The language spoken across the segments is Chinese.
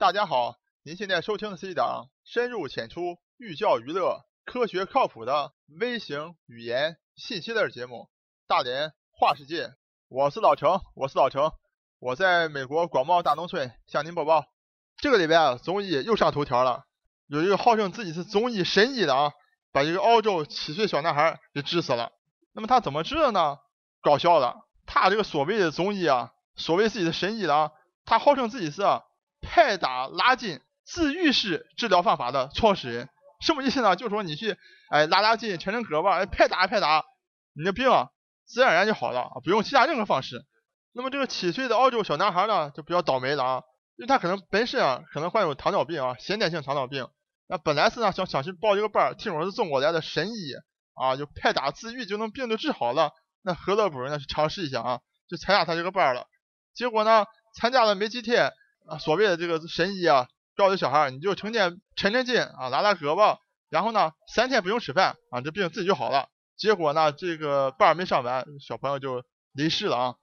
大家好，您现在收听的是一档深入浅出、寓教于乐、科学靠谱的微型语言信息类节目《大连话世界》。我是老程，我是老程，我在美国广袤大农村向您播报。这个礼拜啊，综艺又上头条了，有一个号称自己是综艺神医的啊，把一个澳洲七岁小男孩给治死了。那么他怎么治的呢？搞笑了，他这个所谓的综艺啊，所谓自己的神医的啊，他号称自己是。拍打拉筋自愈式治疗方法的创始人，什么意思呢？就是说你去哎拉拉筋、抻抻胳膊，哎拍打拍打，你的病啊自然而然就好了，不用其他任何方式。那么这个七岁的澳洲小男孩呢，就比较倒霉了啊，因为他可能本身啊可能患有糖尿病啊，先天性糖尿病。那本来是呢想想去报一个班，听说是中国来的神医啊，就拍打自愈就能病就治好了，那何乐不为呢？去尝试一下啊，就参加他这个班了。结果呢，参加了没几天。啊，所谓的这个神医啊，告诉小孩，你就成天抻抻筋啊，拉拉胳膊，然后呢，三天不用吃饭啊，这病自己就好了。结果呢，这个班没上完，小朋友就离世了啊。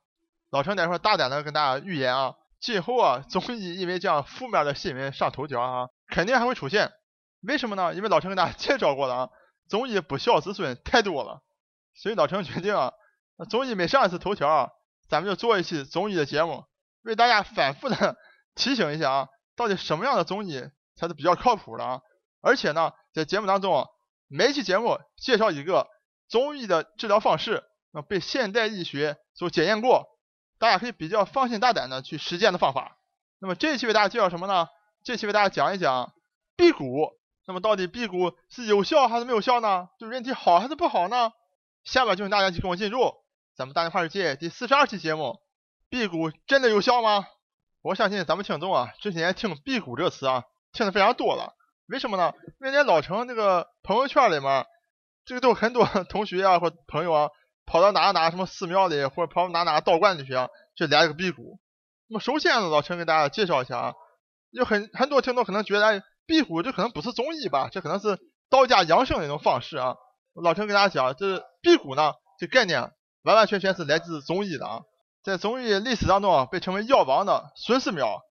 老陈在这大胆的跟大家预言啊，今后啊，综艺因为这样负面的新闻上头条啊，肯定还会出现。为什么呢？因为老陈跟大家 介绍过了啊，综艺不孝子孙太多了，所以老陈决定啊，综艺每上一次头条啊，咱们就做一期综艺的节目，为大家反复的。提醒一下啊，到底什么样的综艺才是比较靠谱的啊？而且呢，在节目当中，每期节目介绍一个综艺的治疗方式，那被现代医学所检验过，大家可以比较放心大胆的去实践的方法。那么这一期为大家介绍什么呢？这期为大家讲一讲辟谷。那么到底辟谷是有效还是没有效呢？对人体好还是不好呢？下面就请大家去跟我进入咱们大连话世界第四十二期节目：辟谷真的有效吗？我相信咱们听众啊，这些年听“辟谷”这个词啊，听的非常多了。为什么呢？因为老城这个朋友圈里面，这个都很多 同学啊或朋友啊，跑到哪哪什么寺庙里，或者跑到哪哪道观里去啊，去来这个辟谷。那么首先呢，老陈给大家介绍一下啊，有很很多听众可能觉得辟谷这可能不是中医吧，这可能是道家养生的一种方式啊。老陈给大家讲，这辟谷呢，这概念完完全全是来自中医的啊。在中医历史当中啊，被称为药王的孙思邈《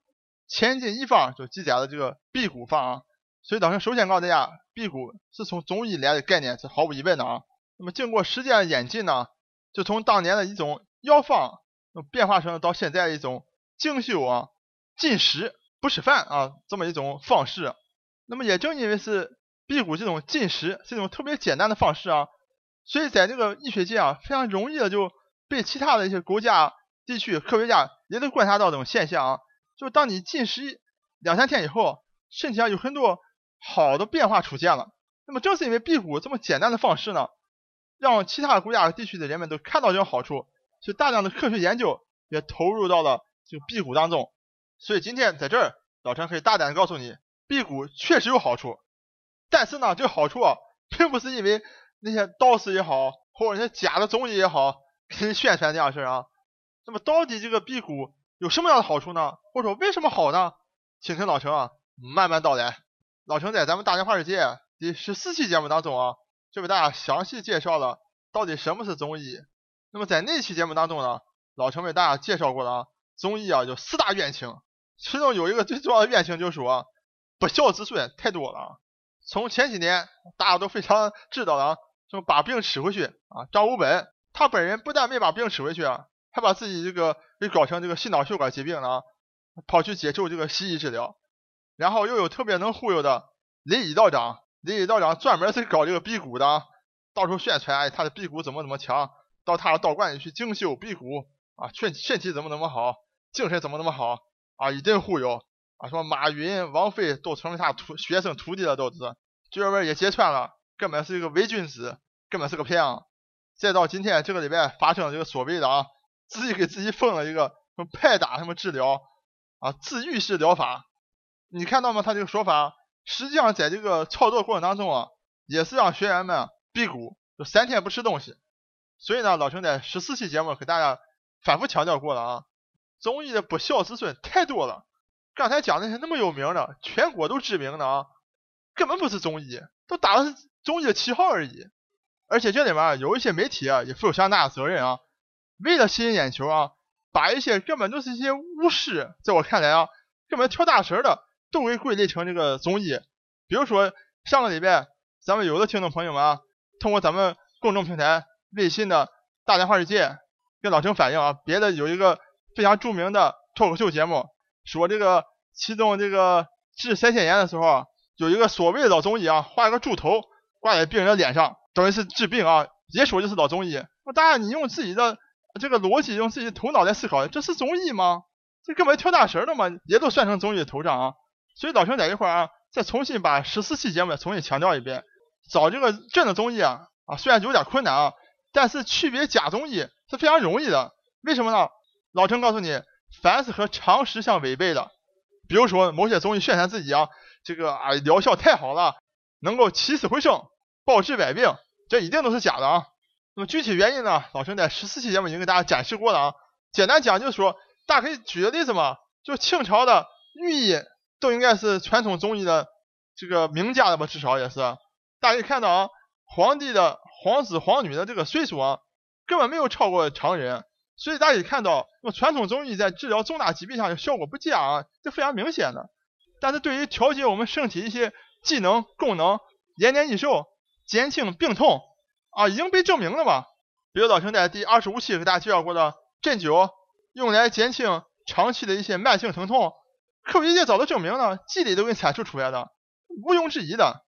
千金一方》就记载了这个辟谷方啊。所以，当时首先告诉大家，辟谷是从中医来的概念是毫无疑问的啊。那么，经过时间的演进呢，就从当年的一种药方，变化成了到现在一种精修啊、禁食不吃饭啊这么一种方式。那么，也正因为是辟谷这种禁食是一种特别简单的方式啊，所以在这个医学界啊，非常容易的就被其他的一些国家。地区科学家也能观察到这种现象啊，就当你进食两三天以后，身体上有很多好的变化出现了。那么正是因为辟谷这么简单的方式呢，让其他国家和地区的人们都看到这种好处，所以大量的科学研究也投入到了这个辟谷当中。所以今天在这儿，老陈可以大胆的告诉你，辟谷确实有好处。但是呢，这个好处啊，并不是因为那些道士也好，或者那些假的中医也好给你宣传这样事儿啊。那么到底这个辟谷有什么样的好处呢？或者说为什么好呢？请听老陈啊慢慢道来。老陈在咱们大连话世界第十四期节目当中啊，就为大家详细介绍了到底什么是中医。那么在那期节目当中呢，老陈为大家介绍过了啊，中医啊有四大冤情，其中有一个最重要的冤情就是说不孝子孙太多了。从前几年大家都非常知道的啊，什么把病吃回去啊，张五本他本人不但没把病吃回去啊。他把自己这个给搞成这个心脑血管疾病了，跑去接受这个西医治疗，然后又有特别能忽悠的林一道长，林一道长专门是搞这个辟谷的，到处宣传哎他的辟谷怎么怎么强，到他的道观里去精修辟谷啊，身身体怎么怎么好，精神怎么怎么好啊，一顿忽悠啊，说马云、王菲都成为他徒学生徒弟了，都是这边也揭穿了，根本是一个伪君子，根本是个骗子。再到今天这个礼拜发生这个所谓的啊。自己给自己封了一个什么拍打什么治疗啊自愈式疗法，你看到吗？他这个说法实际上在这个操作过程当中啊，也是让学员们辟谷，就三天不吃东西。所以呢，老陈在十四期节目给大家反复强调过了啊，中医的不孝子孙太多了。刚才讲那些那么有名的，全国都知名的啊，根本不是中医，都打的是中医的旗号而已。而且这里面有一些媒体啊，也负有相当大的责任啊。为了吸引眼球啊，把一些根本都是一些巫师，在我看来啊，根本跳大神的都给归类成这个综艺。比如说上个礼拜，咱们有的听众朋友们啊，通过咱们公众平台微信的大连话世界跟老陈反映啊，别的有一个非常著名的脱口秀节目，说这个其中这个治腮腺炎的时候，有一个所谓的老中医啊，画一个猪头挂在病人的脸上，等于是治病啊，也说就是老中医。那当然，你用自己的这个逻辑，用自己头脑来思考，这是综艺吗？这根本跳大神的嘛，也都算成综艺的头上啊。所以老陈在这块啊，再重新把十四期节目重新强调一遍，找这个真的综艺啊啊，虽然有点困难啊，但是区别假综艺是非常容易的。为什么呢？老陈告诉你，凡是和常识相违背的，比如说某些综艺宣传自己啊，这个啊疗效太好了，能够起死回生，包治百病，这一定都是假的啊。那么具体原因呢？老陈在十四期节目已经给大家展示过了啊。简单讲就是说。大家可以举个例子嘛，就清朝的御医都应该是传统中医的这个名家的吧，至少也是。大家可以看到啊，皇帝的皇子皇女的这个岁数啊，根本没有超过常人，所以大家可以看到，那么传统中医在治疗重大疾病上效果不佳啊，这非常明显的。但是对于调节我们身体一些机能功能、延年益寿、减轻病痛啊，已经被证明了嘛。比如老兄在第二十五期给大家介绍过的针灸。用来减轻长期的一些慢性疼痛，科学界早都证明了，机理都给阐述出来的，毋庸置疑的。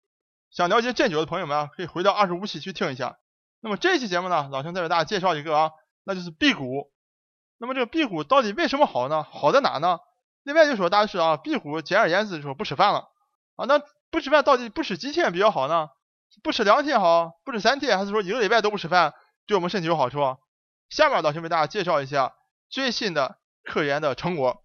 想了解针灸的朋友们啊，可以回到二十五期去听一下。那么这一期节目呢，老兄再给大家介绍一个啊，那就是辟谷。那么这个辟谷到底为什么好呢？好在哪呢？另外就说大家是啊，辟谷简而言之就说不吃饭了啊。那不吃饭到底不吃几天比较好呢？不吃两天好，不吃三天，还是说一个礼拜都不吃饭对我们身体有好处？下面老师为大家介绍一下。最新的科研的成果，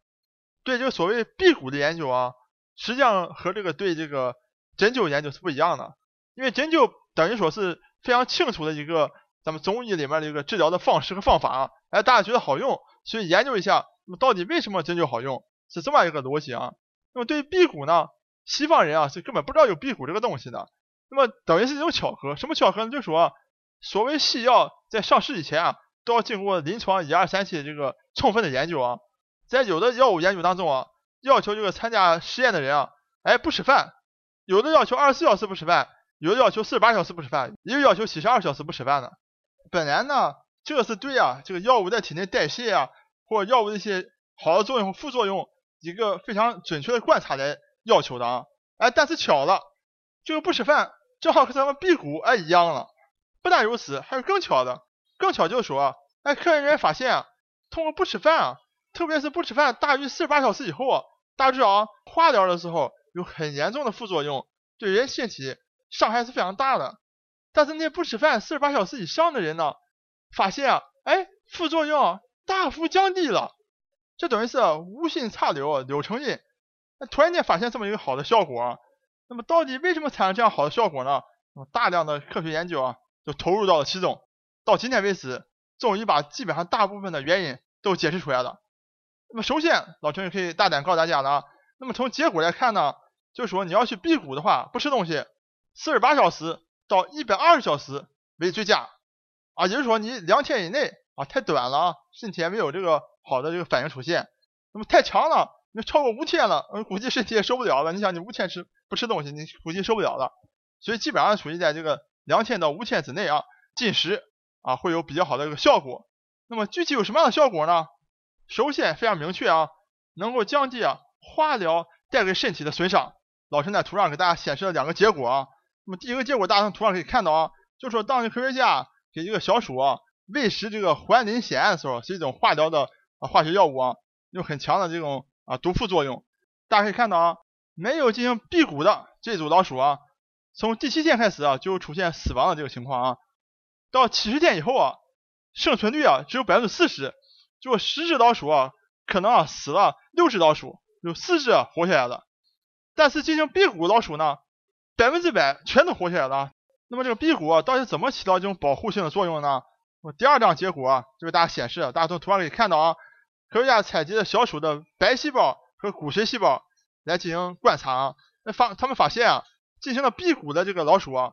对这个所谓辟谷的研究啊，实际上和这个对这个针灸研究是不一样的。因为针灸等于说是非常清楚的一个咱们中医里面的一个治疗的方式和方法啊，哎，大家觉得好用，所以研究一下，那么到底为什么针灸好用，是这么一个逻辑啊。那么对于辟谷呢，西方人啊是根本不知道有辟谷这个东西的。那么等于是一种巧合，什么巧合呢？就是说所谓西药在上市以前啊。都要经过临床一二三期这个充分的研究啊，在有的药物研究当中啊，要求这个参加实验的人啊，哎不吃饭，有的要求二十四小时不吃饭，有的要求四十八小时不吃饭，也有要求七十二小时不吃饭的。本来呢，这个是对啊，这个药物在体内代谢啊，或者药物的一些好的作用和副作用，一个非常准确的观察来要求的啊。哎，但是巧了，这个不吃饭正好和咱们辟谷哎一样了。不但如此，还有更巧的。更巧就是说，哎，科研人员发现啊，通过不吃饭啊，特别是不吃饭大于四十八小时以后啊，大家知道啊，化疗的时候有很严重的副作用，对人身体伤害是非常大的。但是那不吃饭四十八小时以上的人呢，发现啊，哎，副作用大幅降低了，这等于是无心插柳柳成荫，突然间发现这么一个好的效果，那么到底为什么产生这样好的效果呢？大量的科学研究啊，就投入到了其中。到今天为止，终于把基本上大部分的原因都解释出来了。那么首先，老陈也可以大胆告诉大家了啊。那么从结果来看呢，就是说你要去辟谷的话，不吃东西，四十八小时到一百二十小时为最佳啊。也就是说你两天以内啊太短了啊，身体也没有这个好的这个反应出现。那么太长了，你超过五天了，估计身体也受不了了。你想你五天吃不吃东西，你估计受不了了。所以基本上处于在这个两天到五天之内啊，进食。啊，会有比较好的一个效果。那么具体有什么样的效果呢？首先非常明确啊，能够降低啊化疗带给身体的损伤。老陈在图上给大家显示了两个结果啊。那么第一个结果，大家从图上可以看到啊，就是说当科学家给这个小鼠啊喂食这个环磷酰胺的时候，是一种化疗的化学药物啊，有很强的这种啊毒副作用。大家可以看到啊，没有进行辟谷的这组老鼠啊，从第七天开始啊就出现死亡的这个情况啊。到七十天以后啊，生存率啊只有百分之四十，就十只老鼠啊，可能啊死了六只老鼠，有四只活下来了。但是进行辟谷老鼠呢，百分之百全都活下来了。那么这个辟谷啊到底怎么起到这种保护性的作用呢？我第二张结果啊，就给大家显示，大家从图上可以看到啊，科学家采集了小鼠的白细胞和骨髓细胞来进行观察啊，那发他们发现啊，进行了辟谷的这个老鼠啊。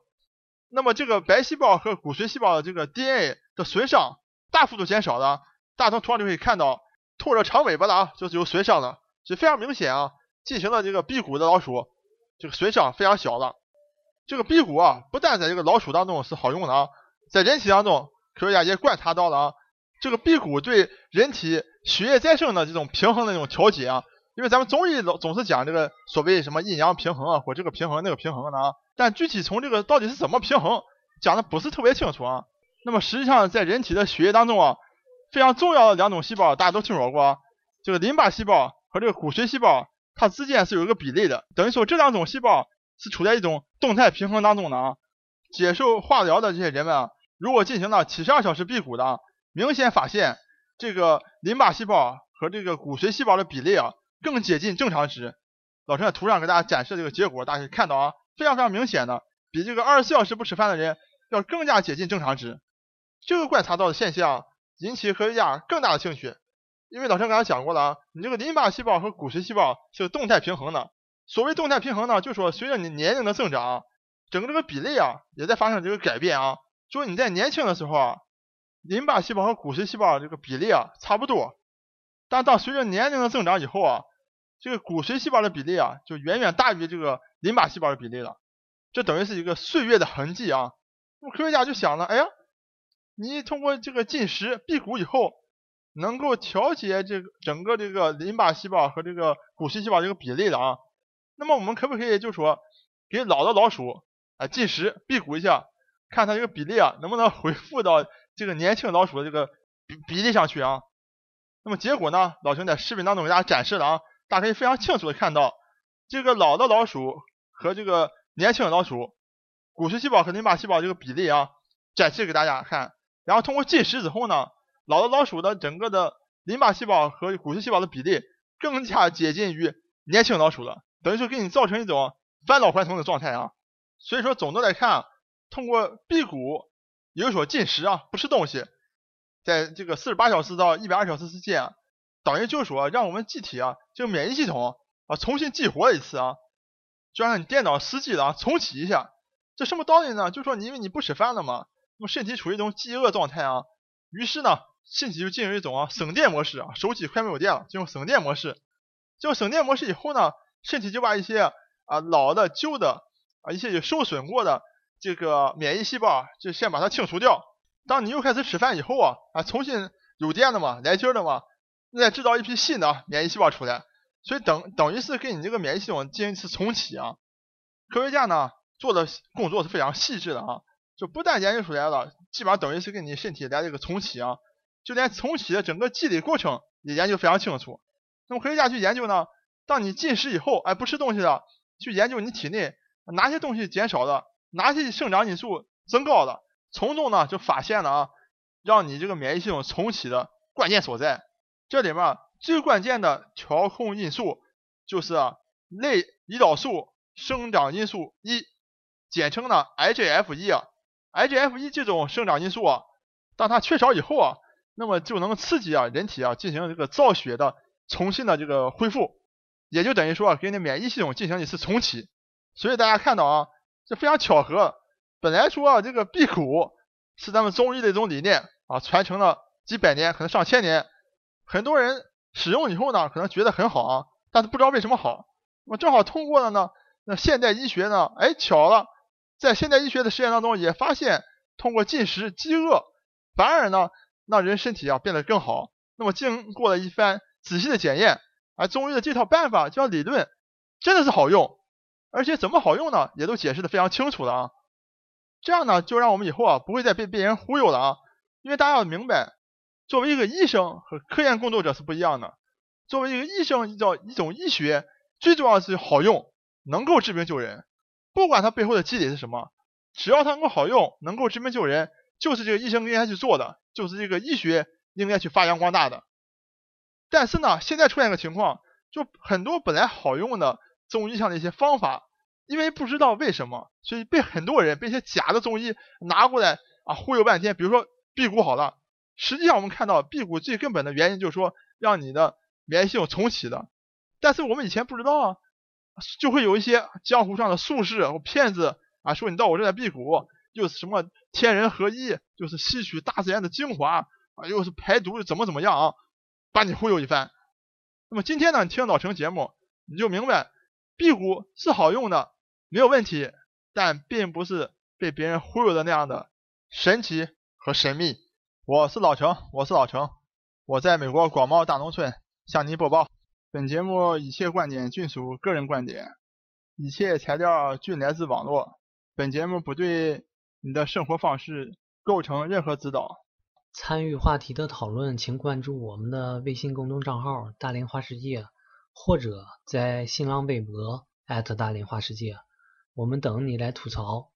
那么这个白细胞和骨髓细胞的这个 DNA 的损伤大幅度减少了，大家从图上就可以看到，拖着长尾巴的啊，就是有损伤的，所以非常明显啊。进行了这个辟谷的老鼠，这个损伤非常小了。这个辟谷啊，不但在这个老鼠当中是好用的啊，在人体当中，科学家也观察到了啊，这个辟谷对人体血液再生的这种平衡的这种调节啊。因为咱们中医老总是讲这个所谓什么阴阳平衡啊，或这个平衡那个平衡的啊，但具体从这个到底是怎么平衡，讲的不是特别清楚啊。那么实际上在人体的血液当中啊，非常重要的两种细胞大家都听说过，啊这个淋巴细胞和这个骨髓细胞，它之间是有一个比例的，等于说这两种细胞是处在一种动态平衡当中的啊。接受化疗的这些人们啊，如果进行了七十二小时辟谷的，明显发现这个淋巴细胞和这个骨髓细胞的比例啊。更接近正常值，老陈在图上给大家展示这个结果，大家可以看到啊，非常非常明显的，比这个二十四小时不吃饭的人要更加接近正常值。这个观察到的现象引起科学家更大的兴趣，因为老陈刚才讲过了啊，你这个淋巴细胞和骨髓细胞是动态平衡的。所谓动态平衡呢，就是说随着你年龄的增长，整个这个比例啊也在发生这个改变啊。就是你在年轻的时候啊，淋巴细胞和骨髓细胞这个比例啊差不多，但当随着年龄的增长以后啊。这个骨髓细胞的比例啊，就远远大于这个淋巴细胞的比例了，这等于是一个岁月的痕迹啊。那么科学家就想了，哎呀，你通过这个进食辟谷以后，能够调节这个整个这个淋巴细胞和这个骨髓细胞这个比例的啊。那么我们可不可以就说给老的老鼠啊进食辟谷一下，看它这个比例啊能不能恢复到这个年轻老鼠的这个比比例上去啊？那么结果呢，老熊在视频当中给大家展示了啊。大家可以非常清楚的看到，这个老的老鼠和这个年轻的老鼠，骨髓细胞和淋巴细胞这个比例啊，展示给大家看。然后通过进食之后呢，老的老鼠的整个的淋巴细胞和骨髓细胞的比例更加接近于年轻老鼠了，等于说给你造成一种返老还童的状态啊。所以说，总的来看，通过辟谷，也就是说进食啊，不吃东西，在这个四十八小时到一百二十小时之间啊。等于就是说，让我们机体啊，就免疫系统啊，重新激活一次啊，就像你电脑死机了，重启一下。这什么道理呢？就是说，因为你不吃饭了嘛，那么身体处于一种饥饿状态啊，于是呢，身体就进入一种啊省电模式啊，手机快没有电了，进入省电模式。进入省电模式以后呢，身体就把一些啊老的、旧的啊一些有受损过的这个免疫细胞就先把它清除掉。当你又开始吃饭以后啊啊，重新有电了嘛，来劲了嘛。再制造一批新的免疫细胞出来，所以等等于是给你这个免疫系统进行一次重启啊。科学家呢做的工作是非常细致的啊，就不但研究出来了，基本上等于是给你身体来了一个重启啊，就连重启的整个机理过程也研究非常清楚。那么科学家去研究呢，当你进食以后，哎不吃东西了，去研究你体内哪些东西减少了，哪些生长因素增高了，从中呢就发现了啊，让你这个免疫系统重启的关键所在。这里面最关键的调控因素就是类胰岛素生长因素一，简称呢 IGF 一啊，IGF 一这种生长因素啊，当它缺少以后啊，那么就能刺激啊人体啊进行这个造血的重新的这个恢复，也就等于说给你免疫系统进行一次重启。所以大家看到啊，这非常巧合，本来说啊这个辟谷是咱们中医的一种理念啊，传承了几百年，可能上千年。很多人使用以后呢，可能觉得很好啊，但是不知道为什么好。那么正好通过了呢，那现代医学呢，哎，巧了，在现代医学的实验当中也发现，通过进食饥饿，反而呢让人身体啊变得更好。那么经过了一番仔细的检验，啊，中医的这套办法叫理论，真的是好用，而且怎么好用呢，也都解释的非常清楚了啊。这样呢，就让我们以后啊不会再被别人忽悠了啊，因为大家要明白。作为一个医生和科研工作者是不一样的。作为一个医生，叫一种医学，最重要的是好用，能够治病救人。不管它背后的机理是什么，只要它能够好用，能够治病救人，就是这个医生应该去做的，就是这个医学应该去发扬光大的。但是呢，现在出现个情况，就很多本来好用的中医上的一些方法，因为不知道为什么，所以被很多人被一些假的中医拿过来啊忽悠半天。比如说辟谷好了。实际上，我们看到辟谷最根本的原因就是说，让你的免疫系统重启的。但是我们以前不知道啊，就会有一些江湖上的术士或骗子啊，说你到我这来辟谷，又是什么天人合一，就是吸取大自然的精华啊，又是排毒，怎么怎么样啊，把你忽悠一番。那么今天呢，你听老陈节目，你就明白辟谷是好用的，没有问题，但并不是被别人忽悠的那样的神奇和神秘。我是老程，我是老程，我在美国广袤大农村向您播报。本节目一切观点均属个人观点，一切材料均来自网络。本节目不对你的生活方式构成任何指导。参与话题的讨论，请关注我们的微信公众账号“大连花世界”，或者在新浪微博大连花世界，我们等你来吐槽。